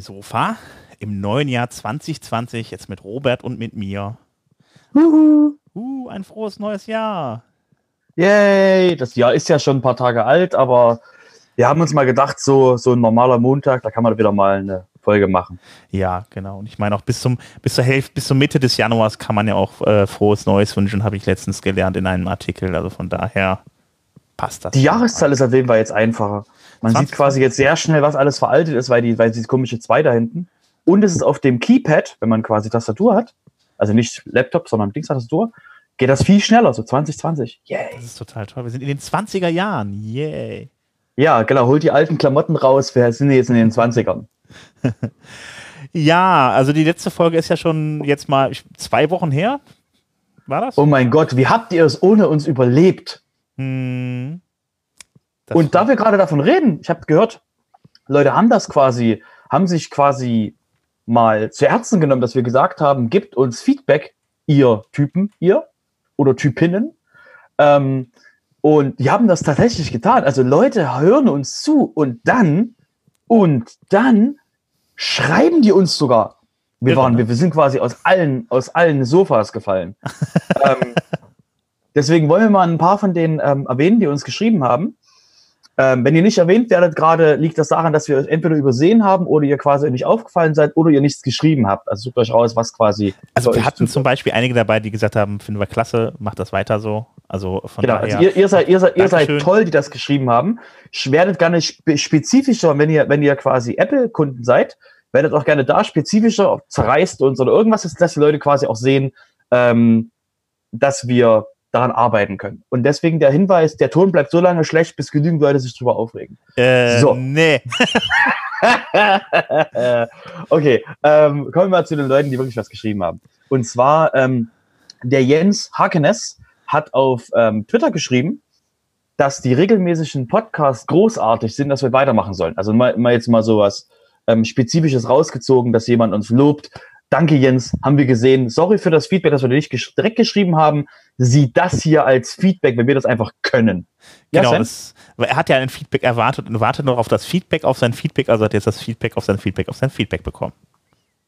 Sofa im neuen Jahr 2020, jetzt mit Robert und mit mir. Uhu. Uh, ein frohes neues Jahr. Yay! Das Jahr ist ja schon ein paar Tage alt, aber wir haben uns mal gedacht, so, so ein normaler Montag, da kann man wieder mal eine Folge machen. Ja, genau. Und ich meine auch bis zum bis zur Hälfte, bis zur Mitte des Januars kann man ja auch äh, frohes Neues wünschen, habe ich letztens gelernt in einem Artikel. Also von daher passt das. Die Jahreszahl ist auf jeden Fall jetzt einfacher. Man 20. sieht quasi jetzt sehr schnell, was alles veraltet ist, weil die, weil diese komische 2 da hinten. Und es ist auf dem Keypad, wenn man quasi Tastatur hat, also nicht Laptop, sondern Dingstastatur, geht das viel schneller, so 2020. Yay! Das ist total toll. Wir sind in den 20er Jahren. Yay. Ja, genau, holt die alten Klamotten raus, wir sind jetzt in den 20ern. Ja, also die letzte Folge ist ja schon jetzt mal zwei Wochen her. War das? Oh mein Gott, wie habt ihr es ohne uns überlebt? Hm. Das Und da wir gerade davon reden, ich habe gehört, Leute haben das quasi, haben sich quasi mal zu Herzen genommen, dass wir gesagt haben, gebt uns Feedback, ihr Typen, ihr oder Typinnen. Ähm, und die haben das tatsächlich getan. Also Leute hören uns zu und dann, und dann schreiben die uns sogar. Wir Irre, waren, wir, wir sind quasi aus allen, aus allen Sofas gefallen. ähm, deswegen wollen wir mal ein paar von denen ähm, erwähnen, die uns geschrieben haben. Ähm, wenn ihr nicht erwähnt werdet gerade, liegt das daran, dass wir es entweder übersehen haben oder ihr quasi nicht aufgefallen seid oder ihr nichts geschrieben habt. Also sucht euch raus, was quasi. Also wir euch hatten zum Beispiel einige dabei, die gesagt haben, finden wir klasse, macht das weiter so. Also von Genau, daher. also ihr, ihr, seid, ihr, seid, ihr seid toll, die das geschrieben haben. Werdet gerne spe spezifischer, wenn ihr, wenn ihr quasi Apple-Kunden seid, werdet auch gerne da spezifischer, zerreißt uns oder irgendwas dass die Leute quasi auch sehen, ähm, dass wir daran arbeiten können. Und deswegen der Hinweis, der Ton bleibt so lange schlecht, bis genügend Leute sich drüber aufregen. äh, So. Nee. okay, ähm, kommen wir mal zu den Leuten, die wirklich was geschrieben haben. Und zwar ähm, der Jens Hakenes hat auf ähm, Twitter geschrieben, dass die regelmäßigen Podcasts großartig sind, dass wir weitermachen sollen. Also mal, mal jetzt mal sowas ähm, Spezifisches rausgezogen, dass jemand uns lobt. Danke, Jens, haben wir gesehen. Sorry für das Feedback, dass wir dir nicht gesch direkt geschrieben haben. Sieh das hier als Feedback, wenn wir das einfach können. Ja, genau, das, er hat ja ein Feedback erwartet und wartet noch auf das Feedback auf sein Feedback, also hat jetzt das Feedback auf sein Feedback auf sein Feedback bekommen.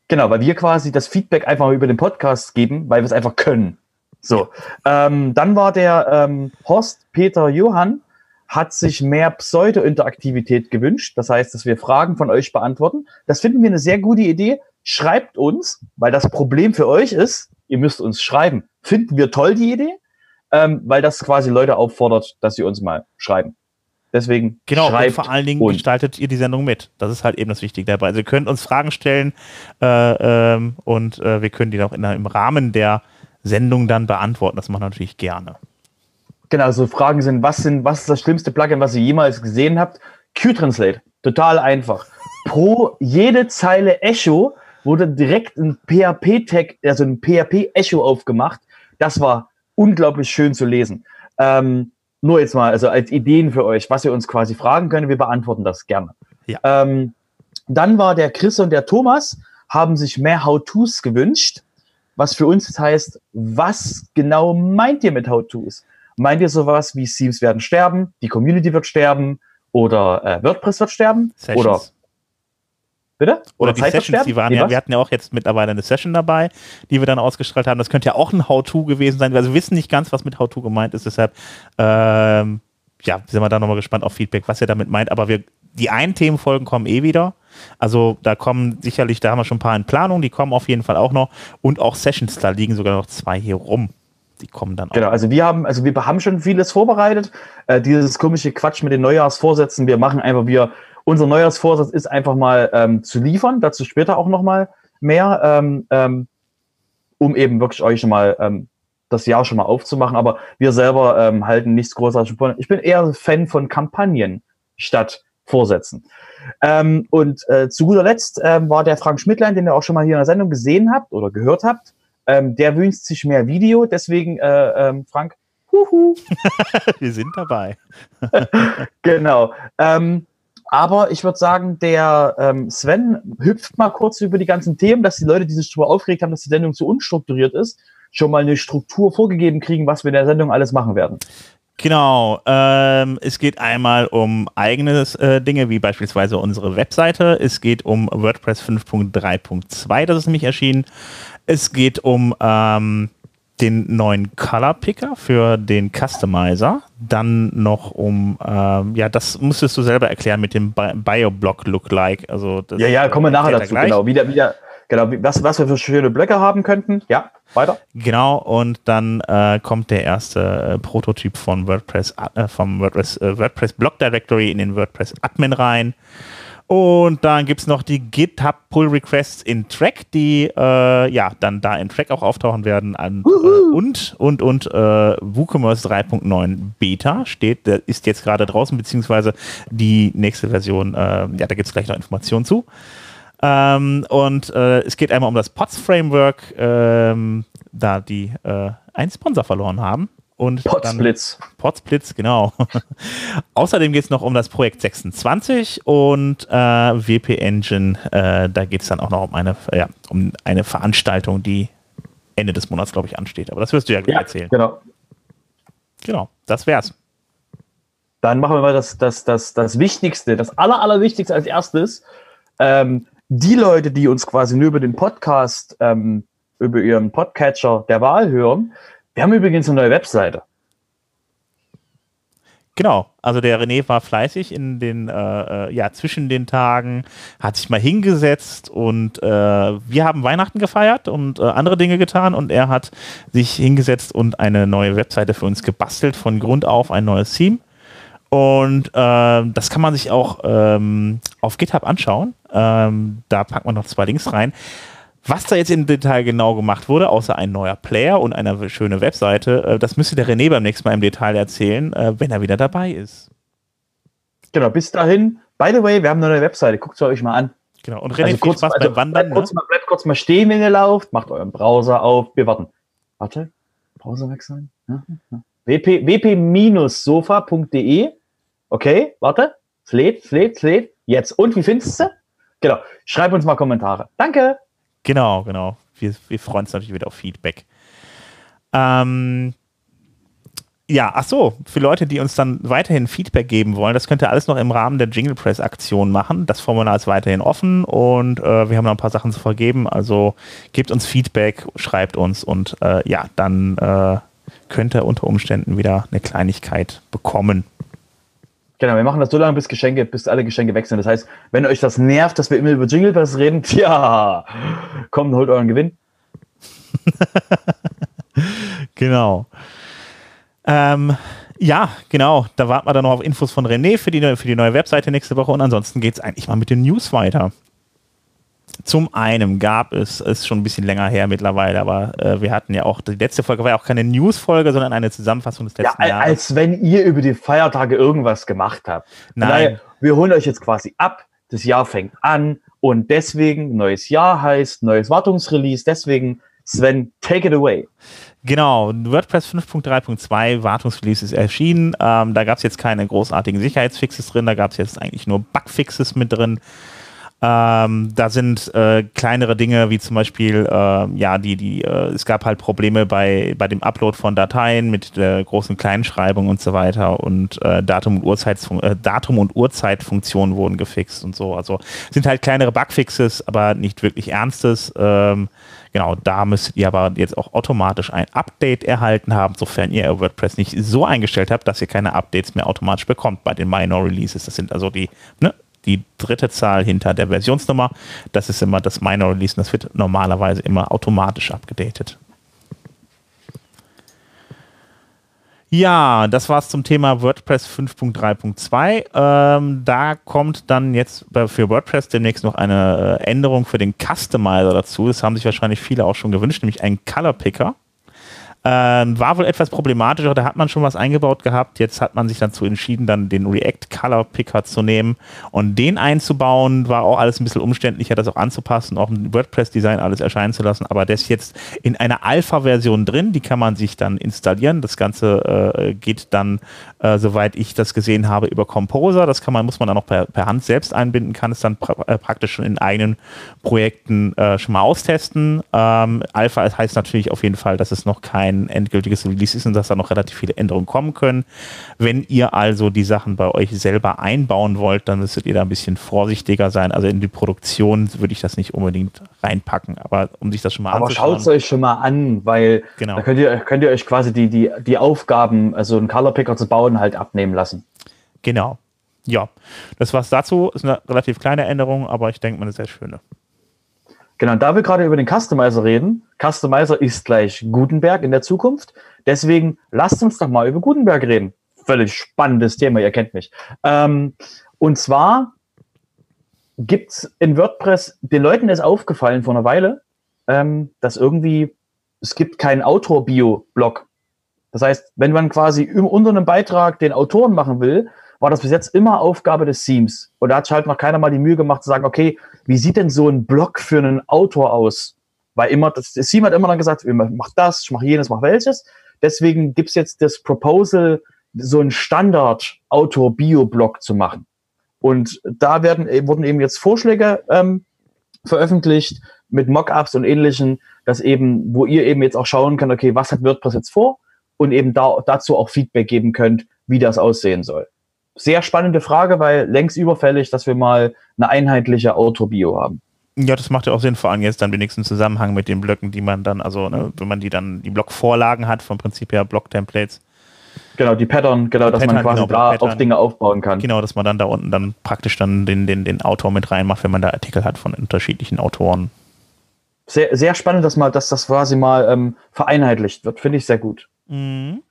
Genau, weil wir quasi das Feedback einfach mal über den Podcast geben, weil wir es einfach können. So, ähm, dann war der ähm, Horst Peter Johann hat sich mehr Pseudo-Interaktivität gewünscht. Das heißt, dass wir Fragen von euch beantworten. Das finden wir eine sehr gute Idee. Schreibt uns, weil das Problem für euch ist, ihr müsst uns schreiben. Finden wir toll die Idee, ähm, weil das quasi Leute auffordert, dass sie uns mal schreiben. Deswegen Genau, und schreibt vor allen Dingen uns. gestaltet ihr die Sendung mit. Das ist halt eben das Wichtige dabei. Also ihr könnt uns Fragen stellen äh, ähm, und äh, wir können die auch in, im Rahmen der Sendung dann beantworten. Das machen wir natürlich gerne. Genau, so Fragen sind, was sind, was ist das schlimmste Plugin, was ihr jemals gesehen habt? Q-Translate. Total einfach. Pro jede Zeile Echo wurde direkt ein PHP-Tag, also ein PHP-Echo aufgemacht. Das war unglaublich schön zu lesen. Ähm, nur jetzt mal, also als Ideen für euch, was ihr uns quasi fragen könnt, wir beantworten das gerne. Ja. Ähm, dann war der Chris und der Thomas, haben sich mehr How-Tos gewünscht, was für uns heißt, was genau meint ihr mit How-Tos? Meint ihr sowas wie Themes werden sterben, die Community wird sterben oder äh, WordPress wird sterben? Sessions. Oder bitte? Oder die Zeit Sessions, die waren Nee, ja, was? wir hatten ja auch jetzt mittlerweile eine Session dabei, die wir dann ausgestrahlt haben. Das könnte ja auch ein How-To gewesen sein. Also wir wissen nicht ganz, was mit How-To gemeint ist. Deshalb, ähm, ja, sind wir da nochmal gespannt auf Feedback, was ihr damit meint. Aber wir, die einen Themenfolgen kommen eh wieder. Also da kommen sicherlich, da haben wir schon ein paar in Planung, die kommen auf jeden Fall auch noch. Und auch Sessions, da liegen sogar noch zwei hier rum. Die kommen dann auch. Genau, also wir haben, also wir haben schon vieles vorbereitet. Äh, dieses komische Quatsch mit den Neujahrsvorsätzen, wir machen einfach, wir, unser Neujahrsvorsatz ist einfach mal ähm, zu liefern, dazu später auch nochmal mehr, ähm, ähm, um eben wirklich euch schon mal ähm, das Jahr schon mal aufzumachen. Aber wir selber ähm, halten nichts großartig von. Ich bin eher Fan von Kampagnen statt Vorsätzen. Ähm, und äh, zu guter Letzt ähm, war der Frank Schmidtlein, den ihr auch schon mal hier in der Sendung gesehen habt oder gehört habt. Ähm, der wünscht sich mehr Video, deswegen, äh, ähm, Frank, huhu, Wir sind dabei. genau. Ähm, aber ich würde sagen, der ähm, Sven hüpft mal kurz über die ganzen Themen, dass die Leute, die sich darüber aufgeregt haben, dass die Sendung zu unstrukturiert ist, schon mal eine Struktur vorgegeben kriegen, was wir in der Sendung alles machen werden. Genau. Ähm, es geht einmal um eigene äh, Dinge, wie beispielsweise unsere Webseite. Es geht um WordPress 5.3.2, das ist nämlich erschienen. Es geht um ähm, den neuen Color Picker für den Customizer. Dann noch um, ähm, ja, das musstest du selber erklären mit dem Bi Bioblock Look-like. Also ja, ja, kommen wir nachher dazu. Gleich. Genau, wieder, wieder, genau, was, was wir für schöne Blöcke haben könnten. Ja, weiter. Genau, und dann äh, kommt der erste äh, Prototyp von WordPress, äh, vom WordPress, äh, WordPress Block Directory in den WordPress Admin rein. Und dann gibt es noch die GitHub Pull Requests in Track, die äh, ja dann da in Track auch auftauchen werden. An, äh, und und und äh, WooCommerce 3.9 Beta steht, der ist jetzt gerade draußen, beziehungsweise die nächste Version, äh, ja, da gibt es gleich noch Informationen zu. Ähm, und äh, es geht einmal um das POTS Framework, ähm, da die äh, einen Sponsor verloren haben. Und Potsblitz. Potsblitz, genau. Außerdem geht es noch um das Projekt 26 und äh, WP Engine. Äh, da geht es dann auch noch um eine, ja, um eine Veranstaltung, die Ende des Monats, glaube ich, ansteht. Aber das wirst du ja gleich ja, erzählen. Genau. Genau, das wär's. Dann machen wir mal das, das, das, das Wichtigste, das Aller, Allerwichtigste als erstes. Ähm, die Leute, die uns quasi nur über den Podcast, ähm, über ihren Podcatcher der Wahl hören, wir haben übrigens eine neue Webseite. Genau, also der René war fleißig in den, äh, äh, ja, zwischen den Tagen, hat sich mal hingesetzt und äh, wir haben Weihnachten gefeiert und äh, andere Dinge getan und er hat sich hingesetzt und eine neue Webseite für uns gebastelt, von Grund auf ein neues Theme. Und äh, das kann man sich auch ähm, auf GitHub anschauen. Ähm, da packt man noch zwei Links rein. Was da jetzt im Detail genau gemacht wurde, außer ein neuer Player und eine schöne Webseite, äh, das müsste der René beim nächsten Mal im Detail erzählen, äh, wenn er wieder dabei ist. Genau, bis dahin. By the way, wir haben eine neue Webseite, guckt sie euch mal an. Genau, und René, also kurz, Spaß also beim Wandern. Bleibt, ne? kurz mal, bleibt kurz mal stehen, wenn ihr lauft, macht euren Browser auf, wir warten. Warte, Browser wechseln. Ja, ja. wp, wp-sofa.de Okay, warte. Lädt, es lädt. Jetzt. Und wie findest du? Genau. Schreib uns mal Kommentare. Danke. Genau, genau. Wir, wir freuen uns natürlich wieder auf Feedback. Ähm, ja, ach so, für Leute, die uns dann weiterhin Feedback geben wollen, das könnt ihr alles noch im Rahmen der Jingle Press Aktion machen. Das Formular ist weiterhin offen und äh, wir haben noch ein paar Sachen zu vergeben. Also gebt uns Feedback, schreibt uns und äh, ja, dann äh, könnt ihr unter Umständen wieder eine Kleinigkeit bekommen. Genau, wir machen das so lange, bis Geschenke, bis alle Geschenke wechseln. Das heißt, wenn euch das nervt, dass wir immer über Jingle Bells reden, tja, kommt, holt euren Gewinn. genau. Ähm, ja, genau. Da warten wir dann noch auf Infos von René für die, für die neue Webseite nächste Woche und ansonsten geht es eigentlich mal mit den News weiter. Zum einen gab es, ist schon ein bisschen länger her mittlerweile, aber äh, wir hatten ja auch, die letzte Folge war ja auch keine News-Folge, sondern eine Zusammenfassung des letzten ja, Jahres. Als wenn ihr über die Feiertage irgendwas gemacht habt. Nein. Daher, wir holen euch jetzt quasi ab, das Jahr fängt an und deswegen neues Jahr heißt neues Wartungsrelease, deswegen Sven, take it away. Genau, WordPress 5.3.2 Wartungsrelease ist erschienen. Ähm, da gab es jetzt keine großartigen Sicherheitsfixes drin, da gab es jetzt eigentlich nur Bugfixes mit drin. Ähm, da sind äh, kleinere Dinge wie zum Beispiel, äh, ja, die, die, äh, es gab halt Probleme bei, bei dem Upload von Dateien mit der großen Kleinschreibung und so weiter und äh, Datum und Uhrzeit, äh, Datum und Uhrzeitfunktionen wurden gefixt und so. Also sind halt kleinere Bugfixes, aber nicht wirklich ernstes. Ähm, genau, da müsstet ihr aber jetzt auch automatisch ein Update erhalten haben, sofern ihr WordPress nicht so eingestellt habt, dass ihr keine Updates mehr automatisch bekommt bei den Minor Releases. Das sind also die ne, die dritte Zahl hinter der Versionsnummer. Das ist immer das Minor Release und das wird normalerweise immer automatisch abgedatet. Ja, das war es zum Thema WordPress 5.3.2. Ähm, da kommt dann jetzt für WordPress demnächst noch eine äh, Änderung für den Customizer dazu. Das haben sich wahrscheinlich viele auch schon gewünscht, nämlich einen Color Picker. Ähm, war wohl etwas problematischer, da hat man schon was eingebaut gehabt. Jetzt hat man sich dazu entschieden, dann den React Color Picker zu nehmen und den einzubauen. War auch alles ein bisschen umständlicher, das auch anzupassen, auch im WordPress-Design alles erscheinen zu lassen. Aber ist jetzt in einer Alpha-Version drin, die kann man sich dann installieren. Das Ganze äh, geht dann, äh, soweit ich das gesehen habe, über Composer. Das kann man, muss man dann auch per, per Hand selbst einbinden, kann es dann pra äh, praktisch schon in eigenen Projekten äh, schon mal austesten. Ähm, Alpha heißt natürlich auf jeden Fall, dass es noch kein ein endgültiges Release ist und dass da noch relativ viele Änderungen kommen können. Wenn ihr also die Sachen bei euch selber einbauen wollt, dann müsstet ihr da ein bisschen vorsichtiger sein. Also in die Produktion würde ich das nicht unbedingt reinpacken, aber um sich das schon mal Aber schaut es euch schon mal an, weil genau. da könnt ihr, könnt ihr euch quasi die, die, die Aufgaben, also einen Color Picker zu bauen, halt abnehmen lassen. Genau. Ja, das war's dazu. Ist eine relativ kleine Änderung, aber ich denke mal eine sehr schöne. Genau, da wir gerade über den Customizer reden, Customizer ist gleich Gutenberg in der Zukunft. Deswegen lasst uns doch mal über Gutenberg reden. Völlig spannendes Thema, ihr kennt mich. Ähm, und zwar gibt's in WordPress, den Leuten ist aufgefallen vor einer Weile, ähm, dass irgendwie, es gibt keinen Autor-Bio-Blog. Das heißt, wenn man quasi unter einem Beitrag den Autoren machen will, war das bis jetzt immer Aufgabe des Teams. Und da hat sich halt noch keiner mal die Mühe gemacht zu sagen, okay, wie sieht denn so ein Blog für einen Autor aus? Weil immer, das, das Team hat immer dann gesagt, ich mach das, ich mach jenes, mach welches. Deswegen gibt's jetzt das Proposal, so ein Standard-Autor-Bio-Blog zu machen. Und da werden, wurden eben jetzt Vorschläge ähm, veröffentlicht mit Mockups und ähnlichen, dass eben, wo ihr eben jetzt auch schauen könnt, okay, was hat WordPress jetzt vor? Und eben da, dazu auch Feedback geben könnt, wie das aussehen soll sehr spannende Frage, weil längst überfällig, dass wir mal eine einheitliche Autobio haben. Ja, das macht ja auch Sinn, vor allem jetzt dann wenigstens Zusammenhang mit den Blöcken, die man dann, also ne, wenn man die dann, die Blockvorlagen hat, vom Prinzip her Block-Templates. Genau, die Pattern, genau, dass Pattern, man quasi genau, da Pattern. auf Dinge aufbauen kann. Genau, dass man dann da unten dann praktisch dann den, den, den Autor mit reinmacht, wenn man da Artikel hat von unterschiedlichen Autoren. Sehr, sehr spannend, dass, mal, dass das quasi mal ähm, vereinheitlicht wird, finde ich sehr gut. Mhm.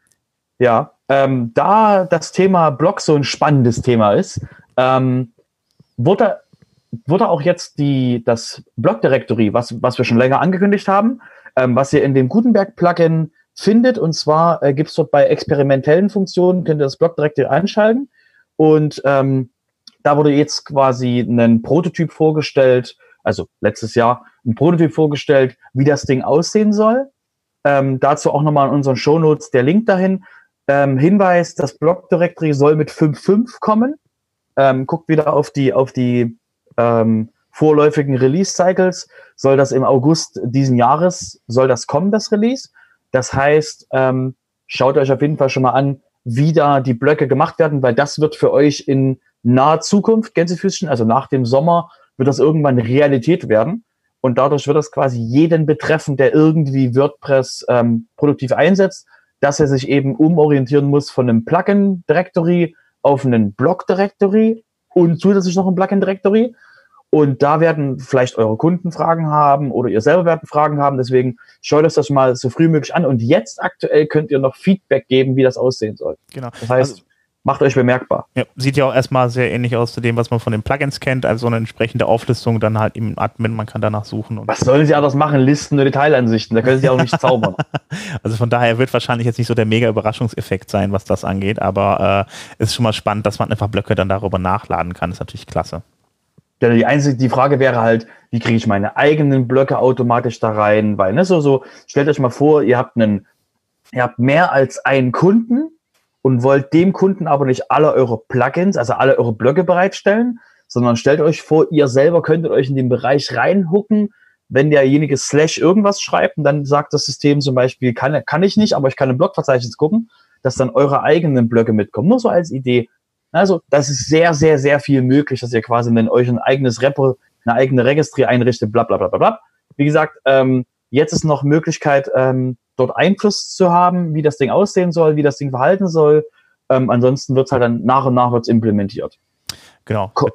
Ja, ähm, da das Thema Blog so ein spannendes Thema ist, ähm, wurde, wurde auch jetzt die, das Blog Directory, was, was wir schon länger angekündigt haben, ähm, was ihr in dem Gutenberg-Plugin findet. Und zwar äh, gibt es dort bei experimentellen Funktionen, könnt ihr das Blog Directory einschalten. Und ähm, da wurde jetzt quasi ein Prototyp vorgestellt, also letztes Jahr ein Prototyp vorgestellt, wie das Ding aussehen soll. Ähm, dazu auch nochmal in unseren Shownotes der Link dahin. Ähm, Hinweis, das Block Directory soll mit 5.5 kommen. Ähm, guckt wieder auf die, auf die ähm, vorläufigen Release-Cycles. Soll das im August diesen Jahres, soll das kommen, das Release. Das heißt, ähm, schaut euch auf jeden Fall schon mal an, wie da die Blöcke gemacht werden, weil das wird für euch in naher Zukunft, Gänsefüßchen, also nach dem Sommer, wird das irgendwann Realität werden. Und dadurch wird das quasi jeden betreffen, der irgendwie WordPress ähm, produktiv einsetzt dass er sich eben umorientieren muss von einem Plugin-Directory auf einen Block-Directory und zusätzlich noch ein Plugin-Directory. Und da werden vielleicht eure Kunden Fragen haben oder ihr selber werden Fragen haben. Deswegen schaut euch das mal so früh möglich an. Und jetzt aktuell könnt ihr noch Feedback geben, wie das aussehen soll. Genau. Das heißt, also, macht euch bemerkbar. Ja, sieht ja auch erstmal sehr ähnlich aus zu dem, was man von den Plugins kennt, also eine entsprechende Auflistung dann halt im Admin, man kann danach suchen. was sollen sie anders machen? Listen und Detailansichten, da können sie auch nicht zaubern. Also von daher wird wahrscheinlich jetzt nicht so der mega Überraschungseffekt sein, was das angeht, aber äh, ist schon mal spannend, dass man einfach Blöcke dann darüber nachladen kann, ist natürlich klasse. Ja, die einzige, die Frage wäre halt, wie kriege ich meine eigenen Blöcke automatisch da rein? Weil, ne, so, so, stellt euch mal vor, ihr habt einen, ihr habt mehr als einen Kunden, und wollt dem Kunden aber nicht alle eure Plugins, also alle eure Blöcke bereitstellen, sondern stellt euch vor, ihr selber könntet euch in den Bereich reinhucken, wenn derjenige slash irgendwas schreibt und dann sagt das System zum Beispiel, kann, kann ich nicht, aber ich kann im Blogverzeichnis gucken, dass dann eure eigenen Blöcke mitkommen. Nur so als Idee. Also, das ist sehr, sehr, sehr viel möglich, dass ihr quasi dann euch ein eigenes Repo, eine eigene Registry einrichtet, bla, bla, bla, bla, bla. Wie gesagt, ähm, jetzt ist noch Möglichkeit, ähm, dort Einfluss zu haben, wie das Ding aussehen soll, wie das Ding verhalten soll. Ähm, ansonsten wird es halt dann nach und nach wird's implementiert. Genau. Co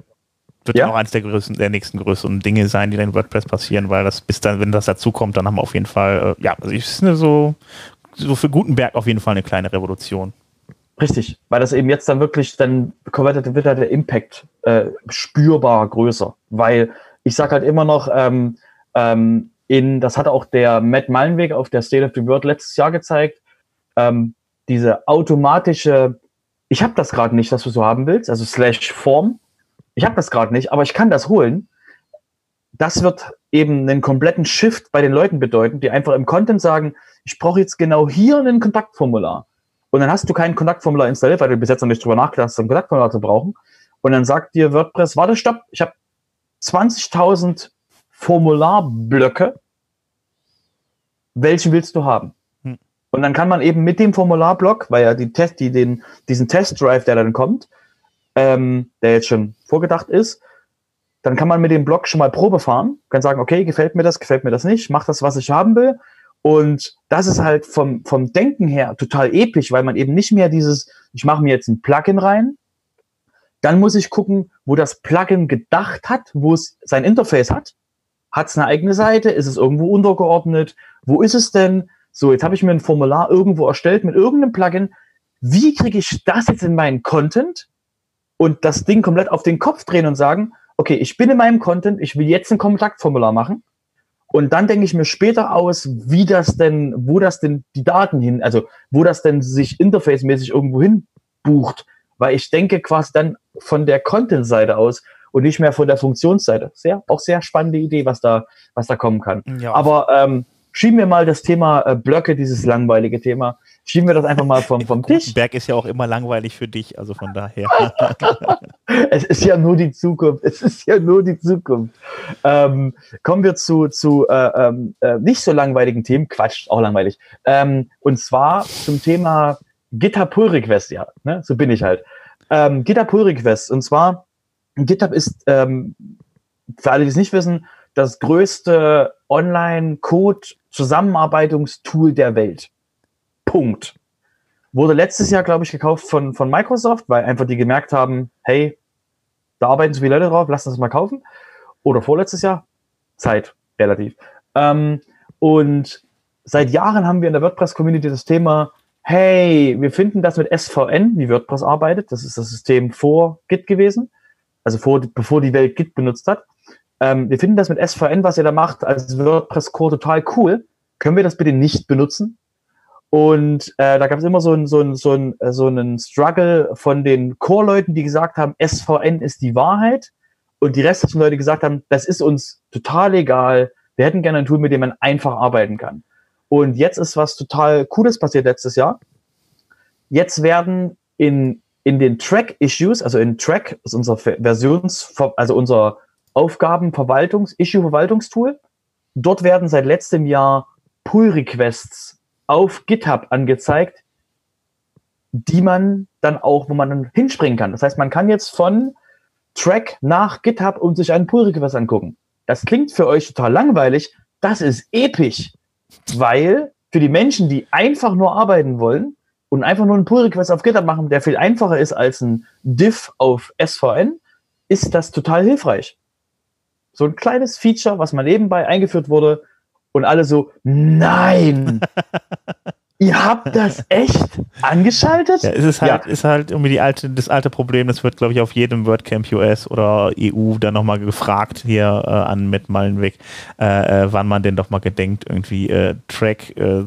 wird ja auch eines der, größten, der nächsten größeren Dinge sein, die dann in WordPress passieren, weil das bis dann, wenn das dazu kommt, dann haben wir auf jeden Fall, äh, ja, also ich finde so, so für Gutenberg auf jeden Fall eine kleine Revolution. Richtig, weil das eben jetzt dann wirklich, dann wird halt der Impact äh, spürbar größer. Weil ich sage halt immer noch, ähm, ähm, in, das hat auch der Matt Mallenweg auf der State of the World letztes Jahr gezeigt, ähm, diese automatische, ich habe das gerade nicht, was du so haben willst, also slash Form, ich habe das gerade nicht, aber ich kann das holen. Das wird eben einen kompletten Shift bei den Leuten bedeuten, die einfach im Content sagen, ich brauche jetzt genau hier ein Kontaktformular. Und dann hast du kein Kontaktformular installiert, weil du bis jetzt noch nicht drüber nachgedacht hast, ein Kontaktformular zu brauchen. Und dann sagt dir WordPress, warte, stopp, ich habe 20.000 Formularblöcke welchen willst du haben? Hm. Und dann kann man eben mit dem Formularblock, weil ja die Test, die den, diesen Testdrive, der dann kommt, ähm, der jetzt schon vorgedacht ist, dann kann man mit dem Block schon mal Probe fahren, kann sagen, okay, gefällt mir das, gefällt mir das nicht, mach das, was ich haben will. Und das ist halt vom, vom Denken her total episch, weil man eben nicht mehr dieses, ich mache mir jetzt ein Plugin rein, dann muss ich gucken, wo das Plugin gedacht hat, wo es sein Interface hat. Hat es eine eigene Seite? Ist es irgendwo untergeordnet? Wo ist es denn? So, jetzt habe ich mir ein Formular irgendwo erstellt mit irgendeinem Plugin. Wie kriege ich das jetzt in meinen Content und das Ding komplett auf den Kopf drehen und sagen, okay, ich bin in meinem Content, ich will jetzt ein Kontaktformular machen. Und dann denke ich mir später aus, wie das denn, wo das denn die Daten hin, also wo das denn sich interfacemäßig irgendwo hin bucht. Weil ich denke quasi dann von der Content-Seite aus und nicht mehr von der Funktionsseite. Sehr, auch sehr spannende Idee, was da, was da kommen kann. Ja. Aber ähm, schieben wir mal das Thema äh, Blöcke, dieses langweilige Thema, schieben wir das einfach mal vom, vom Tisch. Berg ist ja auch immer langweilig für dich, also von daher. es ist ja nur die Zukunft. Es ist ja nur die Zukunft. Ähm, kommen wir zu, zu äh, ähm, äh, nicht so langweiligen Themen. Quatsch, auch langweilig. Ähm, und zwar zum Thema GitHub Pull Request, ja. Ne? So bin ich halt. Ähm, GitHub Pull Request. Und zwar, GitHub ist, ähm, für alle, die es nicht wissen, das größte Online-Code-Zusammenarbeitungstool der Welt. Punkt. Wurde letztes Jahr, glaube ich, gekauft von, von Microsoft, weil einfach die gemerkt haben, hey, da arbeiten so viele Leute drauf, lass uns das mal kaufen. Oder vorletztes Jahr. Zeit, relativ. Ähm, und seit Jahren haben wir in der WordPress-Community das Thema, hey, wir finden das mit SVN, wie WordPress arbeitet. Das ist das System vor Git gewesen. Also vor, bevor die Welt Git benutzt hat. Ähm, wir finden das mit SVN, was ihr da macht, als WordPress-Core total cool. Können wir das bitte nicht benutzen? Und äh, da gab es immer so, ein, so, ein, so, ein, so einen Struggle von den Core-Leuten, die gesagt haben, SVN ist die Wahrheit. Und die restlichen Leute gesagt haben, das ist uns total egal. Wir hätten gerne ein Tool, mit dem man einfach arbeiten kann. Und jetzt ist was total Cooles passiert letztes Jahr. Jetzt werden in, in den Track-Issues, also in Track ist unser Versions, also unser Aufgabenverwaltungs-, Issue-Verwaltungstool. Dort werden seit letztem Jahr Pull-Requests auf GitHub angezeigt, die man dann auch, wo man dann hinspringen kann. Das heißt, man kann jetzt von Track nach GitHub und sich einen Pull-Request angucken. Das klingt für euch total langweilig. Das ist episch, weil für die Menschen, die einfach nur arbeiten wollen und einfach nur einen Pull-Request auf GitHub machen, der viel einfacher ist als ein Diff auf SVN, ist das total hilfreich so ein kleines Feature, was mal nebenbei eingeführt wurde und alle so, nein, ihr habt das echt angeschaltet? Ja, es ist halt, ja. ist halt irgendwie die alte, das alte Problem, das wird, glaube ich, auf jedem WordCamp US oder EU dann nochmal gefragt hier äh, an mit Mallenweg, äh, äh, wann man denn doch mal gedenkt, irgendwie äh, Track äh,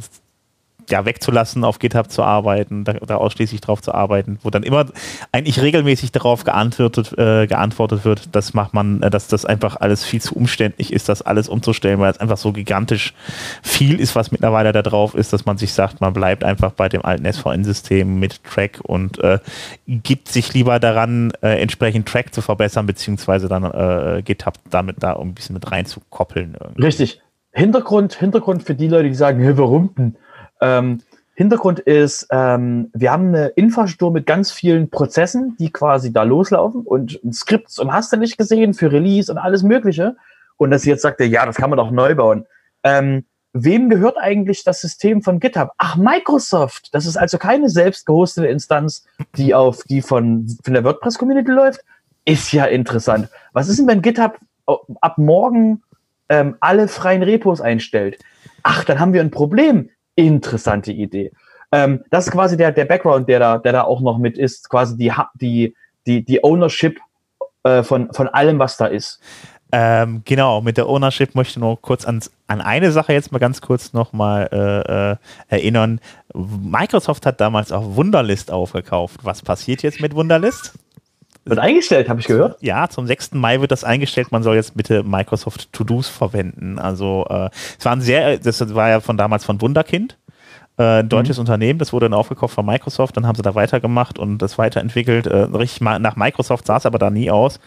ja, wegzulassen, auf GitHub zu arbeiten, da, da, ausschließlich drauf zu arbeiten, wo dann immer eigentlich regelmäßig darauf geantwortet, äh, geantwortet wird, dass macht man, äh, dass das einfach alles viel zu umständlich ist, das alles umzustellen, weil es einfach so gigantisch viel ist, was mittlerweile da drauf ist, dass man sich sagt, man bleibt einfach bei dem alten SVN-System mit Track und äh, gibt sich lieber daran, äh, entsprechend Track zu verbessern, beziehungsweise dann äh, GitHub damit da ein bisschen mit reinzukoppeln. Richtig. Hintergrund, Hintergrund für die Leute, die sagen, hey, warum denn? Ähm, Hintergrund ist, ähm, wir haben eine Infrastruktur mit ganz vielen Prozessen, die quasi da loslaufen und Skripts und hast du nicht gesehen für Release und alles Mögliche. Und dass jetzt sagt er, ja, das kann man doch neu bauen. Ähm, wem gehört eigentlich das System von GitHub? Ach, Microsoft. Das ist also keine selbst gehostete Instanz, die auf die von, von der WordPress-Community läuft. Ist ja interessant. Was ist denn, wenn GitHub ab morgen ähm, alle freien Repos einstellt? Ach, dann haben wir ein Problem interessante Idee. Ähm, das ist quasi der, der Background, der da, der da auch noch mit ist, quasi die, die, die, die Ownership äh, von, von allem, was da ist. Ähm, genau, mit der Ownership möchte ich nur kurz an, an eine Sache jetzt mal ganz kurz nochmal äh, äh, erinnern. Microsoft hat damals auch Wunderlist aufgekauft. Was passiert jetzt mit Wunderlist? Wird eingestellt, habe ich gehört. Ja, zum 6. Mai wird das eingestellt. Man soll jetzt bitte Microsoft To-Dos verwenden. Also äh, es war ein sehr, das war ja von damals von Wunderkind. Äh, ein deutsches mhm. Unternehmen, das wurde dann aufgekauft von Microsoft, dann haben sie da weitergemacht und das weiterentwickelt. Äh, richtig nach Microsoft sah es aber da nie aus.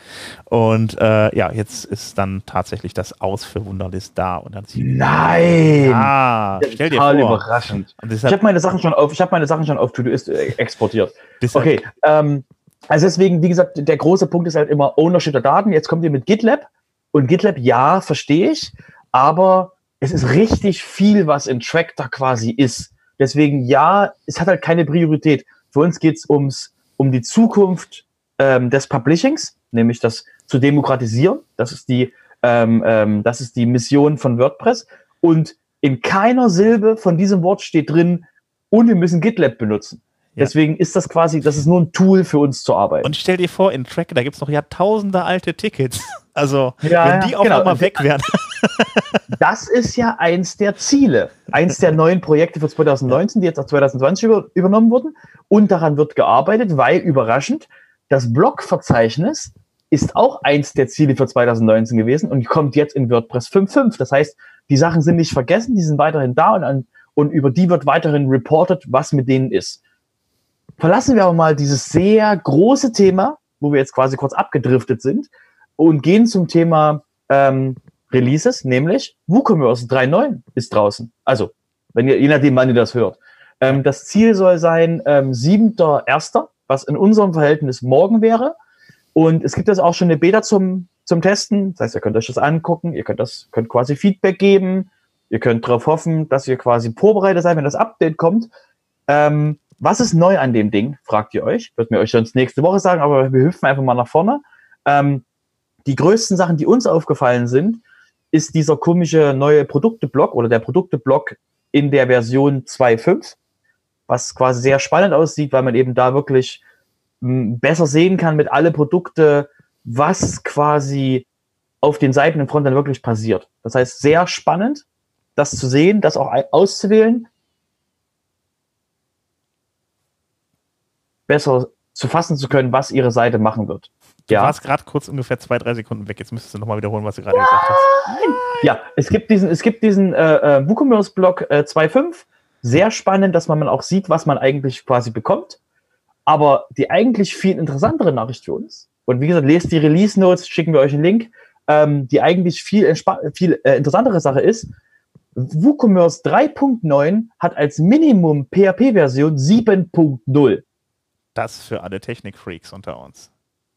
Und äh, ja, jetzt ist dann tatsächlich das Aus für Wunderlist da. Und dann Nein! Ah, stell dir vor. überraschend. ich habe meine Sachen schon auf, ich habe meine Sachen schon auf To-Do-Ist äh, exportiert. Okay, ähm, also deswegen, wie gesagt, der große Punkt ist halt immer Ownership der Daten. Jetzt kommt ihr mit GitLab und GitLab, ja, verstehe ich, aber es ist richtig viel, was in Tractor quasi ist. Deswegen ja, es hat halt keine Priorität. Für uns geht es ums um die Zukunft ähm, des Publishings, nämlich das zu demokratisieren. Das ist die ähm, ähm, das ist die Mission von WordPress. Und in keiner Silbe von diesem Wort steht drin, und wir müssen GitLab benutzen. Ja. Deswegen ist das quasi, das ist nur ein Tool für uns zur Arbeit. Und stell dir vor, in Tracker, da gibt es noch Jahrtausende alte Tickets. Also, ja, wenn die auch genau. mal weg wären. Das ist ja eins der Ziele, eins der neuen Projekte für 2019, die jetzt auch 2020 über, übernommen wurden. Und daran wird gearbeitet, weil überraschend, das Blog-Verzeichnis ist auch eins der Ziele für 2019 gewesen und kommt jetzt in WordPress 5.5. Das heißt, die Sachen sind nicht vergessen, die sind weiterhin da und, an, und über die wird weiterhin reported, was mit denen ist. Verlassen wir aber mal dieses sehr große Thema, wo wir jetzt quasi kurz abgedriftet sind, und gehen zum Thema ähm, Releases, nämlich WooCommerce 3.9 ist draußen. Also, wenn ihr, je nachdem, wann ihr das hört. Ähm, das Ziel soll sein ähm, 7.1., was in unserem Verhältnis morgen wäre. Und es gibt jetzt auch schon eine Beta zum, zum Testen. Das heißt, ihr könnt euch das angucken, ihr könnt das, könnt quasi Feedback geben, ihr könnt darauf hoffen, dass ihr quasi vorbereitet seid, wenn das Update kommt. Ähm, was ist neu an dem Ding, fragt ihr euch. Wird mir euch sonst nächste Woche sagen, aber wir hüpfen einfach mal nach vorne. Ähm, die größten Sachen, die uns aufgefallen sind, ist dieser komische neue Produkteblock oder der Produkteblock in der Version 2.5, was quasi sehr spannend aussieht, weil man eben da wirklich hm, besser sehen kann mit alle Produkte, was quasi auf den Seiten im Frontend wirklich passiert. Das heißt, sehr spannend, das zu sehen, das auch auszuwählen, besser zu fassen zu können, was ihre Seite machen wird. Du ja. warst gerade kurz ungefähr zwei, drei Sekunden weg. Jetzt müsstest du nochmal wiederholen, was du gerade gesagt hast. Ja, es gibt diesen, es gibt diesen äh, äh, WooCommerce-Blog äh, 2.5. Sehr spannend, dass man auch sieht, was man eigentlich quasi bekommt. Aber die eigentlich viel interessantere Nachricht für uns, und wie gesagt, lest die Release Notes, schicken wir euch einen Link, ähm, die eigentlich viel, viel äh, interessantere Sache ist, WooCommerce 3.9 hat als Minimum PHP-Version 7.0. Das für alle Technikfreaks unter uns.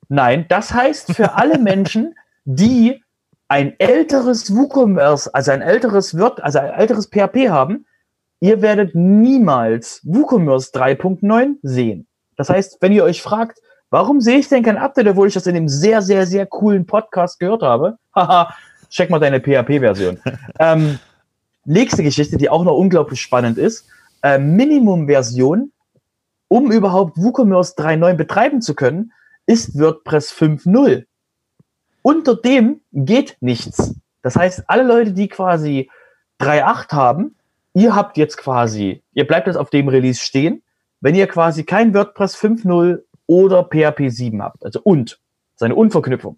Nein, das heißt für alle Menschen, die ein älteres WooCommerce, also ein älteres Word, also ein älteres PHP haben, ihr werdet niemals WooCommerce 3.9 sehen. Das heißt, wenn ihr euch fragt, warum sehe ich denn kein Update, obwohl ich das in dem sehr, sehr, sehr coolen Podcast gehört habe? Haha, check mal deine PHP-Version. ähm, nächste Geschichte, die auch noch unglaublich spannend ist, äh, Minimum-Version, um überhaupt WooCommerce 3.9 betreiben zu können, ist WordPress 5.0. Unter dem geht nichts. Das heißt, alle Leute, die quasi 3.8 haben, ihr habt jetzt quasi, ihr bleibt jetzt auf dem Release stehen, wenn ihr quasi kein WordPress 5.0 oder PHP 7 habt. Also und. Seine Unverknüpfung.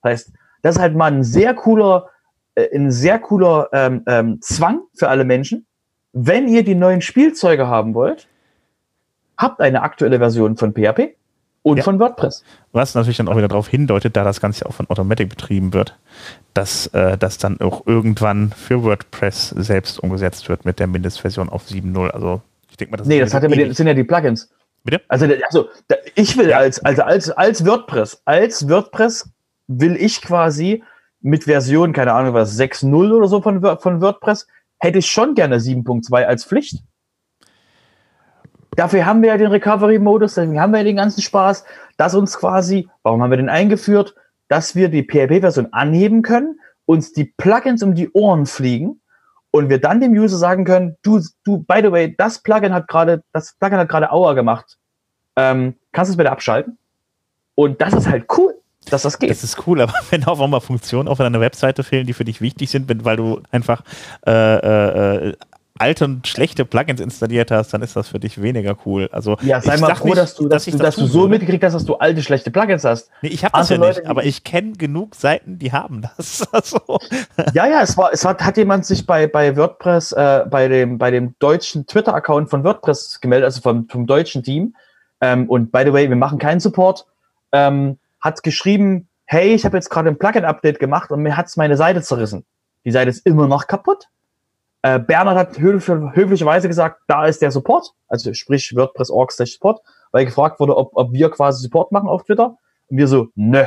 Das heißt, das ist halt mal ein sehr cooler, äh, ein sehr cooler ähm, ähm, Zwang für alle Menschen. Wenn ihr die neuen Spielzeuge haben wollt, habt eine aktuelle Version von PHP und ja. von WordPress. Was natürlich dann auch wieder darauf hindeutet, da das Ganze auch von Automatic betrieben wird, dass äh, das dann auch irgendwann für WordPress selbst umgesetzt wird mit der Mindestversion auf 7.0 Also ich denke mal, das, nee, das, hat ja mit, das sind ja die Plugins. Bitte? Also, also ich will ja. als, also als, als WordPress, als WordPress will ich quasi mit Version, keine Ahnung was, 6.0 oder so von, von WordPress, hätte ich schon gerne 7.2 als Pflicht. Dafür haben wir ja den Recovery-Modus, deswegen haben wir ja den ganzen Spaß, dass uns quasi, warum haben wir den eingeführt, dass wir die PHP-Version anheben können, uns die Plugins um die Ohren fliegen und wir dann dem User sagen können, du, du, by the way, das Plugin hat gerade, das Plugin hat gerade Aua gemacht. Ähm, kannst du es bitte abschalten? Und das ist halt cool dass das geht. Das ist cool, aber wenn auch mal Funktionen auf deiner Webseite fehlen, die für dich wichtig sind, weil du einfach äh, äh, alte und schlechte Plugins installiert hast, dann ist das für dich weniger cool. Also ja, sei mal froh, nicht, dass du, dass, dass, du, dass du so mitgekriegt hast, dass du alte, schlechte Plugins hast. Nee, ich habe das ja Leute, nicht, aber ich kenne genug Seiten, die haben das. Also. Ja, ja, es war, es hat, hat jemand sich bei, bei WordPress, äh, bei dem, bei dem deutschen Twitter-Account von WordPress gemeldet, also vom, vom deutschen Team. Ähm, und by the way, wir machen keinen Support. Ähm, hat geschrieben, hey, ich habe jetzt gerade ein Plugin-Update gemacht und mir hat's meine Seite zerrissen. Die Seite ist immer noch kaputt. Äh, Bernhard hat höflich, höflicherweise gesagt, da ist der Support, also sprich WordPress.org Support, weil gefragt wurde, ob, ob wir quasi Support machen auf Twitter. Und wir so, nö,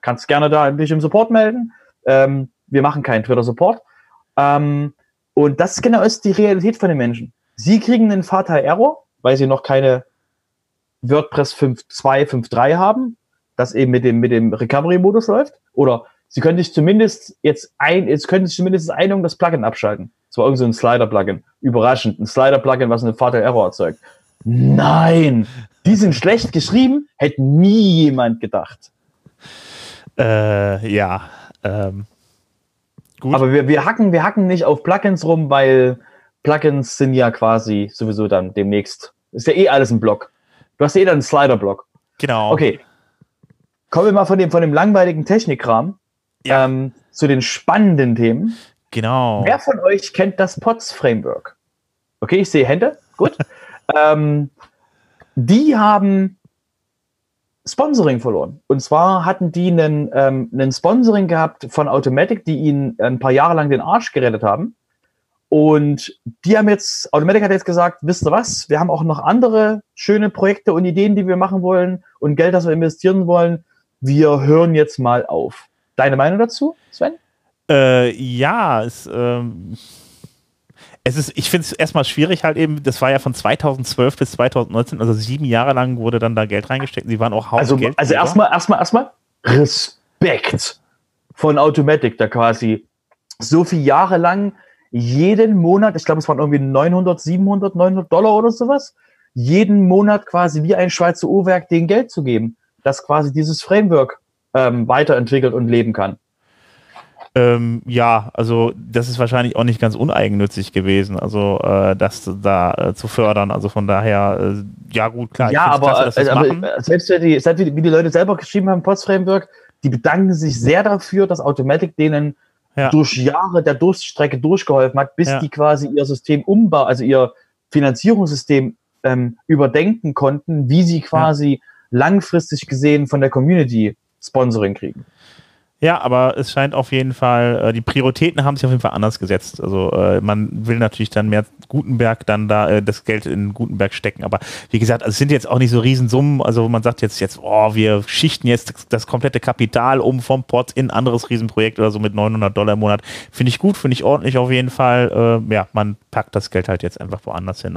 kannst gerne da dich im Support melden. Ähm, wir machen keinen Twitter-Support. Ähm, und das genau ist die Realität von den Menschen. Sie kriegen einen Fatal Error, weil sie noch keine WordPress 5.2, 5.3 haben, das eben mit dem, mit dem Recovery-Modus läuft. Oder sie können sich zumindest jetzt ein, jetzt können sich zumindest einigen, das Plugin abschalten. Es war irgend so ein Slider-Plugin. Überraschend. Ein Slider-Plugin, was eine Fatal Error erzeugt. Nein! Die sind schlecht geschrieben, hätte nie jemand gedacht. Äh, ja. Ähm, gut. Aber wir, wir, hacken, wir hacken nicht auf Plugins rum, weil Plugins sind ja quasi sowieso dann demnächst. Ist ja eh alles ein Block. Du hast eh dann einen Slider-Block. Genau. Okay. Kommen wir mal von dem, von dem langweiligen Technikkram ja. ähm, zu den spannenden Themen. Genau. Wer von euch kennt das POTS Framework? Okay, ich sehe Hände. Gut. ähm, die haben Sponsoring verloren. Und zwar hatten die einen, ähm, einen Sponsoring gehabt von Automatic, die ihnen ein paar Jahre lang den Arsch gerettet haben. Und die haben jetzt, Automatic hat jetzt gesagt, wisst ihr was, wir haben auch noch andere schöne Projekte und Ideen, die wir machen wollen und Geld, das wir investieren wollen. Wir hören jetzt mal auf. Deine Meinung dazu, Sven? Äh, ja, es, ähm, es ist, ich finde es erstmal schwierig halt eben, das war ja von 2012 bis 2019, also sieben Jahre lang wurde dann da Geld reingesteckt. Sie waren auch Haufen Also, also erstmal, erstmal, erstmal Respekt von Automatic, da quasi so viele Jahre lang jeden Monat, ich glaube, es waren irgendwie 900, 700, 900 Dollar oder sowas, jeden Monat quasi wie ein Schweizer Uhrwerk den Geld zu geben, das quasi dieses Framework ähm, weiterentwickelt und leben kann. Ähm, ja, also das ist wahrscheinlich auch nicht ganz uneigennützig gewesen, also äh, das da äh, zu fördern. Also von daher, äh, ja gut, klar. Ja, aber, klasse, äh, aber äh, selbst wie die, selbst wie die Leute selber geschrieben haben, Pots Framework, die bedanken sich sehr dafür, dass Automatic denen ja. durch Jahre der Durststrecke durchgeholfen hat, bis ja. die quasi ihr System umbauen, also ihr Finanzierungssystem ähm, überdenken konnten, wie sie quasi ja. langfristig gesehen von der Community Sponsoring kriegen. Ja, aber es scheint auf jeden Fall, äh, die Prioritäten haben sich auf jeden Fall anders gesetzt. Also äh, man will natürlich dann mehr Gutenberg dann da äh, das Geld in Gutenberg stecken. Aber wie gesagt, also es sind jetzt auch nicht so Riesensummen. Also man sagt jetzt, jetzt, oh, wir schichten jetzt das, komplette Kapital um vom Port in ein anderes Riesenprojekt oder so mit 900 Dollar im Monat. Finde ich gut, finde ich ordentlich auf jeden Fall. Äh, ja, man packt das Geld halt jetzt einfach woanders hin.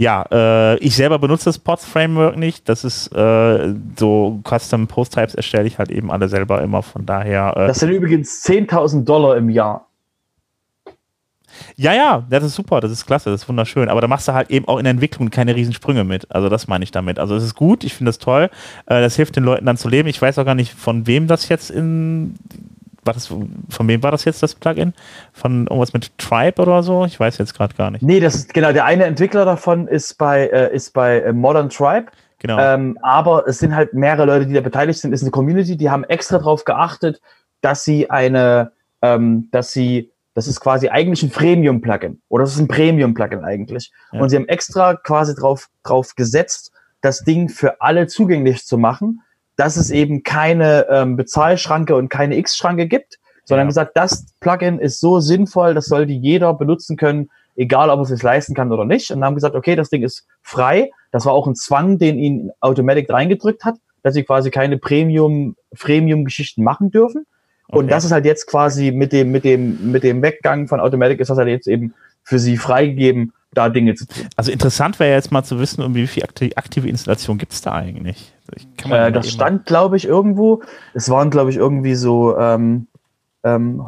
Ja, äh, ich selber benutze das POTS Framework nicht. Das ist äh, so Custom Post Types erstelle ich halt eben alle selber immer. Von daher. Äh, das sind übrigens 10.000 Dollar im Jahr. Ja, ja, das ist super, das ist klasse, das ist wunderschön. Aber da machst du halt eben auch in der Entwicklung keine Riesensprünge mit. Also das meine ich damit. Also es ist gut, ich finde das toll. Äh, das hilft den Leuten dann zu leben. Ich weiß auch gar nicht, von wem das jetzt in war das, von wem war das jetzt das Plugin? Von irgendwas mit Tribe oder so? Ich weiß jetzt gerade gar nicht. Nee, das ist genau, der eine Entwickler davon ist bei, äh, ist bei äh, Modern Tribe. Genau. Ähm, aber es sind halt mehrere Leute, die da beteiligt sind. Es ist eine Community, die haben extra darauf geachtet, dass sie eine, ähm, dass sie, das ist quasi eigentlich ein Premium-Plugin oder das ist ein Premium-Plugin eigentlich. Ja. Und sie haben extra quasi drauf, drauf gesetzt, das Ding für alle zugänglich zu machen dass es eben keine ähm, Bezahlschranke und keine X-Schranke gibt, sondern ja. gesagt, das Plugin ist so sinnvoll, das sollte jeder benutzen können, egal ob er es sich leisten kann oder nicht. Und haben gesagt, okay, das Ding ist frei. Das war auch ein Zwang, den ihnen Automatic reingedrückt hat, dass sie quasi keine Premium, Premium-Geschichten machen dürfen. Und okay. das ist halt jetzt quasi mit dem, mit dem, mit dem Weggang von Automatic ist das halt jetzt eben für sie freigegeben, da Dinge zu tun. Also interessant wäre jetzt mal zu wissen, um wie viel aktive Installation gibt es da eigentlich? Äh, das stand, glaube ich, irgendwo. Es waren, glaube ich, irgendwie so ähm, ähm,